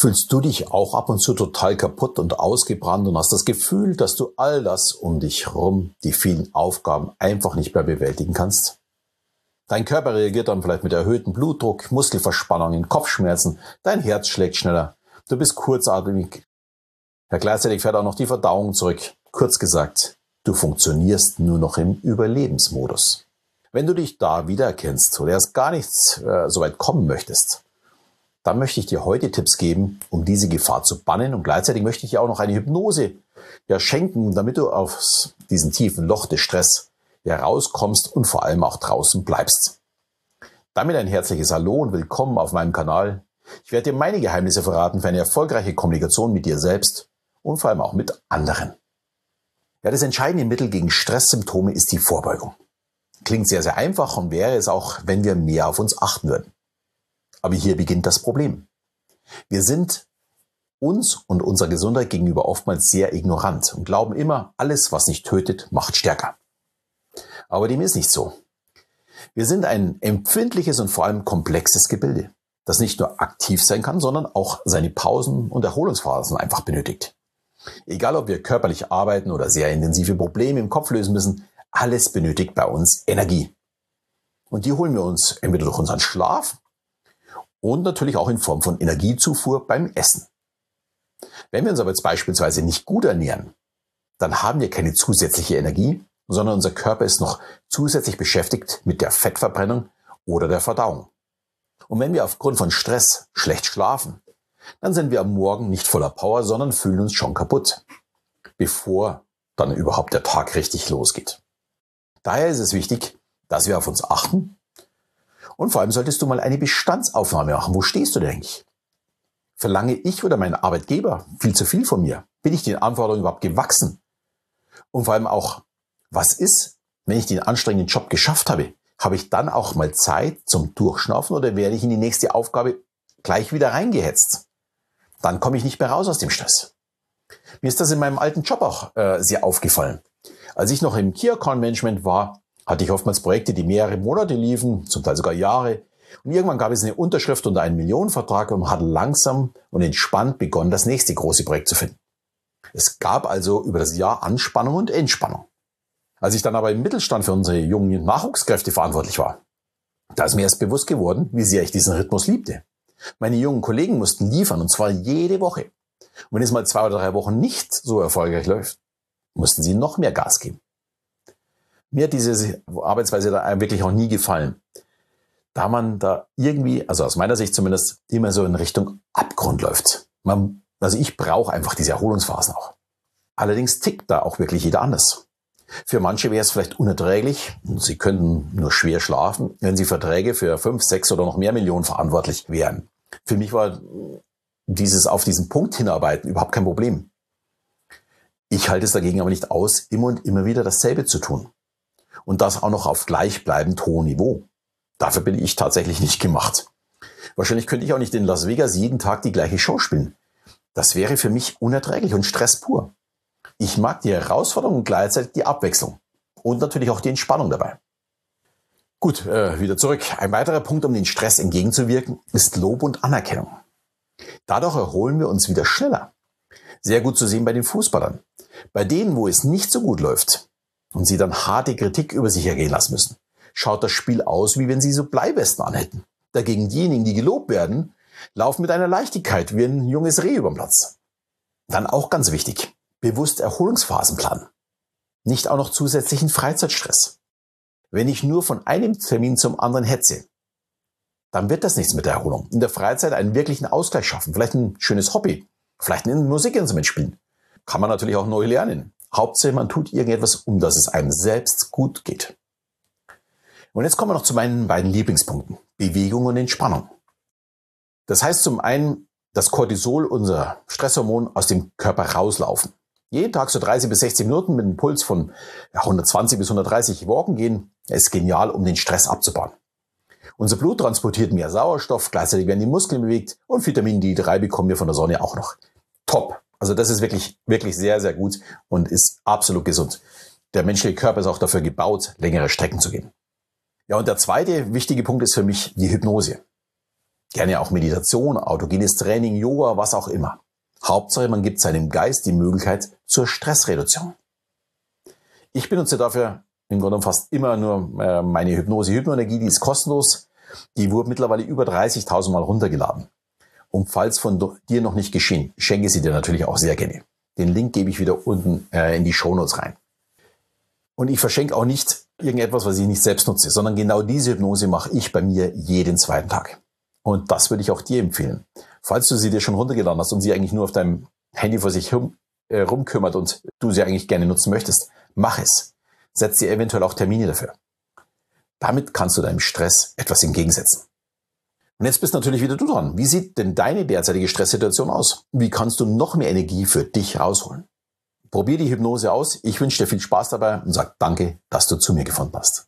Fühlst du dich auch ab und zu total kaputt und ausgebrannt und hast das Gefühl, dass du all das um dich herum, die vielen Aufgaben einfach nicht mehr bewältigen kannst? Dein Körper reagiert dann vielleicht mit erhöhtem Blutdruck, Muskelverspannungen, Kopfschmerzen, dein Herz schlägt schneller, du bist kurzatmig. Ja, gleichzeitig fährt auch noch die Verdauung zurück. Kurz gesagt, du funktionierst nur noch im Überlebensmodus. Wenn du dich da wiedererkennst oder erst gar nichts äh, so weit kommen möchtest, dann möchte ich dir heute Tipps geben, um diese Gefahr zu bannen und gleichzeitig möchte ich dir auch noch eine Hypnose ja, schenken, damit du aus diesem tiefen Loch des Stress herauskommst und vor allem auch draußen bleibst. Damit ein herzliches Hallo und willkommen auf meinem Kanal. Ich werde dir meine Geheimnisse verraten für eine erfolgreiche Kommunikation mit dir selbst und vor allem auch mit anderen. Ja, das entscheidende Mittel gegen Stresssymptome ist die Vorbeugung. Klingt sehr, sehr einfach und wäre es auch, wenn wir mehr auf uns achten würden. Aber hier beginnt das Problem. Wir sind uns und unserer Gesundheit gegenüber oftmals sehr ignorant und glauben immer, alles, was nicht tötet, macht stärker. Aber dem ist nicht so. Wir sind ein empfindliches und vor allem komplexes Gebilde, das nicht nur aktiv sein kann, sondern auch seine Pausen und Erholungsphasen einfach benötigt. Egal, ob wir körperlich arbeiten oder sehr intensive Probleme im Kopf lösen müssen, alles benötigt bei uns Energie. Und die holen wir uns entweder durch unseren Schlaf und natürlich auch in Form von Energiezufuhr beim Essen. Wenn wir uns aber jetzt beispielsweise nicht gut ernähren, dann haben wir keine zusätzliche Energie, sondern unser Körper ist noch zusätzlich beschäftigt mit der Fettverbrennung oder der Verdauung. Und wenn wir aufgrund von Stress schlecht schlafen, dann sind wir am Morgen nicht voller Power, sondern fühlen uns schon kaputt, bevor dann überhaupt der Tag richtig losgeht. Daher ist es wichtig, dass wir auf uns achten und vor allem solltest du mal eine Bestandsaufnahme machen. Wo stehst du denn eigentlich? Verlange ich oder mein Arbeitgeber viel zu viel von mir? Bin ich den Anforderungen überhaupt gewachsen? Und vor allem auch, was ist, wenn ich den anstrengenden Job geschafft habe? Habe ich dann auch mal Zeit zum Durchschnaufen oder werde ich in die nächste Aufgabe gleich wieder reingehetzt? Dann komme ich nicht mehr raus aus dem Stress. Mir ist das in meinem alten Job auch äh, sehr aufgefallen. Als ich noch im Key Account Management war, hatte ich oftmals Projekte, die mehrere Monate liefen, zum Teil sogar Jahre. Und irgendwann gab es eine Unterschrift unter einen Millionenvertrag und man hat langsam und entspannt begonnen, das nächste große Projekt zu finden. Es gab also über das Jahr Anspannung und Entspannung. Als ich dann aber im Mittelstand für unsere jungen Nachwuchskräfte verantwortlich war, da ist mir erst bewusst geworden, wie sehr ich diesen Rhythmus liebte. Meine jungen Kollegen mussten liefern und zwar jede Woche. Und wenn es mal zwei oder drei Wochen nicht so erfolgreich läuft, mussten sie noch mehr Gas geben. Mir hat diese Arbeitsweise da wirklich auch nie gefallen. Da man da irgendwie, also aus meiner Sicht zumindest, immer so in Richtung Abgrund läuft. Man, also ich brauche einfach diese Erholungsphasen auch. Allerdings tickt da auch wirklich jeder anders. Für manche wäre es vielleicht unerträglich sie könnten nur schwer schlafen, wenn sie Verträge für fünf, sechs oder noch mehr Millionen verantwortlich wären. Für mich war dieses auf diesen Punkt hinarbeiten überhaupt kein Problem. Ich halte es dagegen aber nicht aus, immer und immer wieder dasselbe zu tun und das auch noch auf gleichbleibend hohem Niveau. Dafür bin ich tatsächlich nicht gemacht. Wahrscheinlich könnte ich auch nicht in Las Vegas jeden Tag die gleiche Show spielen. Das wäre für mich unerträglich und Stress pur. Ich mag die Herausforderung und gleichzeitig die Abwechslung. Und natürlich auch die Entspannung dabei. Gut, äh, wieder zurück. Ein weiterer Punkt, um den Stress entgegenzuwirken, ist Lob und Anerkennung. Dadurch erholen wir uns wieder schneller. Sehr gut zu sehen bei den Fußballern. Bei denen, wo es nicht so gut läuft, und sie dann harte Kritik über sich ergehen lassen müssen, schaut das Spiel aus, wie wenn sie so Bleiwesten anhätten. Dagegen diejenigen, die gelobt werden, laufen mit einer Leichtigkeit wie ein junges Reh über den Platz. Dann auch ganz wichtig, bewusst Erholungsphasen planen. Nicht auch noch zusätzlichen Freizeitstress. Wenn ich nur von einem Termin zum anderen hetze, dann wird das nichts mit der Erholung. In der Freizeit einen wirklichen Ausgleich schaffen. Vielleicht ein schönes Hobby. Vielleicht ein Musikinstrument spielen. Kann man natürlich auch neu lernen. Hauptsache, man tut irgendetwas, um dass es einem selbst gut geht. Und jetzt kommen wir noch zu meinen beiden Lieblingspunkten. Bewegung und Entspannung. Das heißt zum einen, dass Cortisol, unser Stresshormon, aus dem Körper rauslaufen. Jeden Tag so 30 bis 60 Minuten mit einem Puls von 120 bis 130 walken gehen, ist genial, um den Stress abzubauen. Unser Blut transportiert mehr Sauerstoff, gleichzeitig werden die Muskeln bewegt und Vitamin D3 bekommen wir von der Sonne auch noch. Top. Also das ist wirklich, wirklich sehr, sehr gut und ist absolut gesund. Der menschliche Körper ist auch dafür gebaut, längere Strecken zu gehen. Ja, und der zweite wichtige Punkt ist für mich die Hypnose. Gerne auch Meditation, autogenes Training, Yoga, was auch immer. Hauptsache, man gibt seinem Geist die Möglichkeit zur Stressreduktion. Ich benutze dafür im Grunde fast immer nur äh, meine Hypnose. Hypnoenergie, die ist kostenlos. Die wurde mittlerweile über 30.000 Mal runtergeladen. Und falls von dir noch nicht geschehen, schenke sie dir natürlich auch sehr gerne. Den Link gebe ich wieder unten äh, in die Shownotes rein. Und ich verschenke auch nicht irgendetwas, was ich nicht selbst nutze, sondern genau diese Hypnose mache ich bei mir jeden zweiten Tag. Und das würde ich auch dir empfehlen. Falls du sie dir schon runtergeladen hast und sie eigentlich nur auf deinem Handy vor sich rum, äh, rumkümmert und du sie eigentlich gerne nutzen möchtest, mach es. Setz dir eventuell auch Termine dafür. Damit kannst du deinem Stress etwas entgegensetzen. Und jetzt bist natürlich wieder du dran. Wie sieht denn deine derzeitige Stresssituation aus? Wie kannst du noch mehr Energie für dich rausholen? Probier die Hypnose aus. Ich wünsche dir viel Spaß dabei und sag danke, dass du zu mir gefunden hast.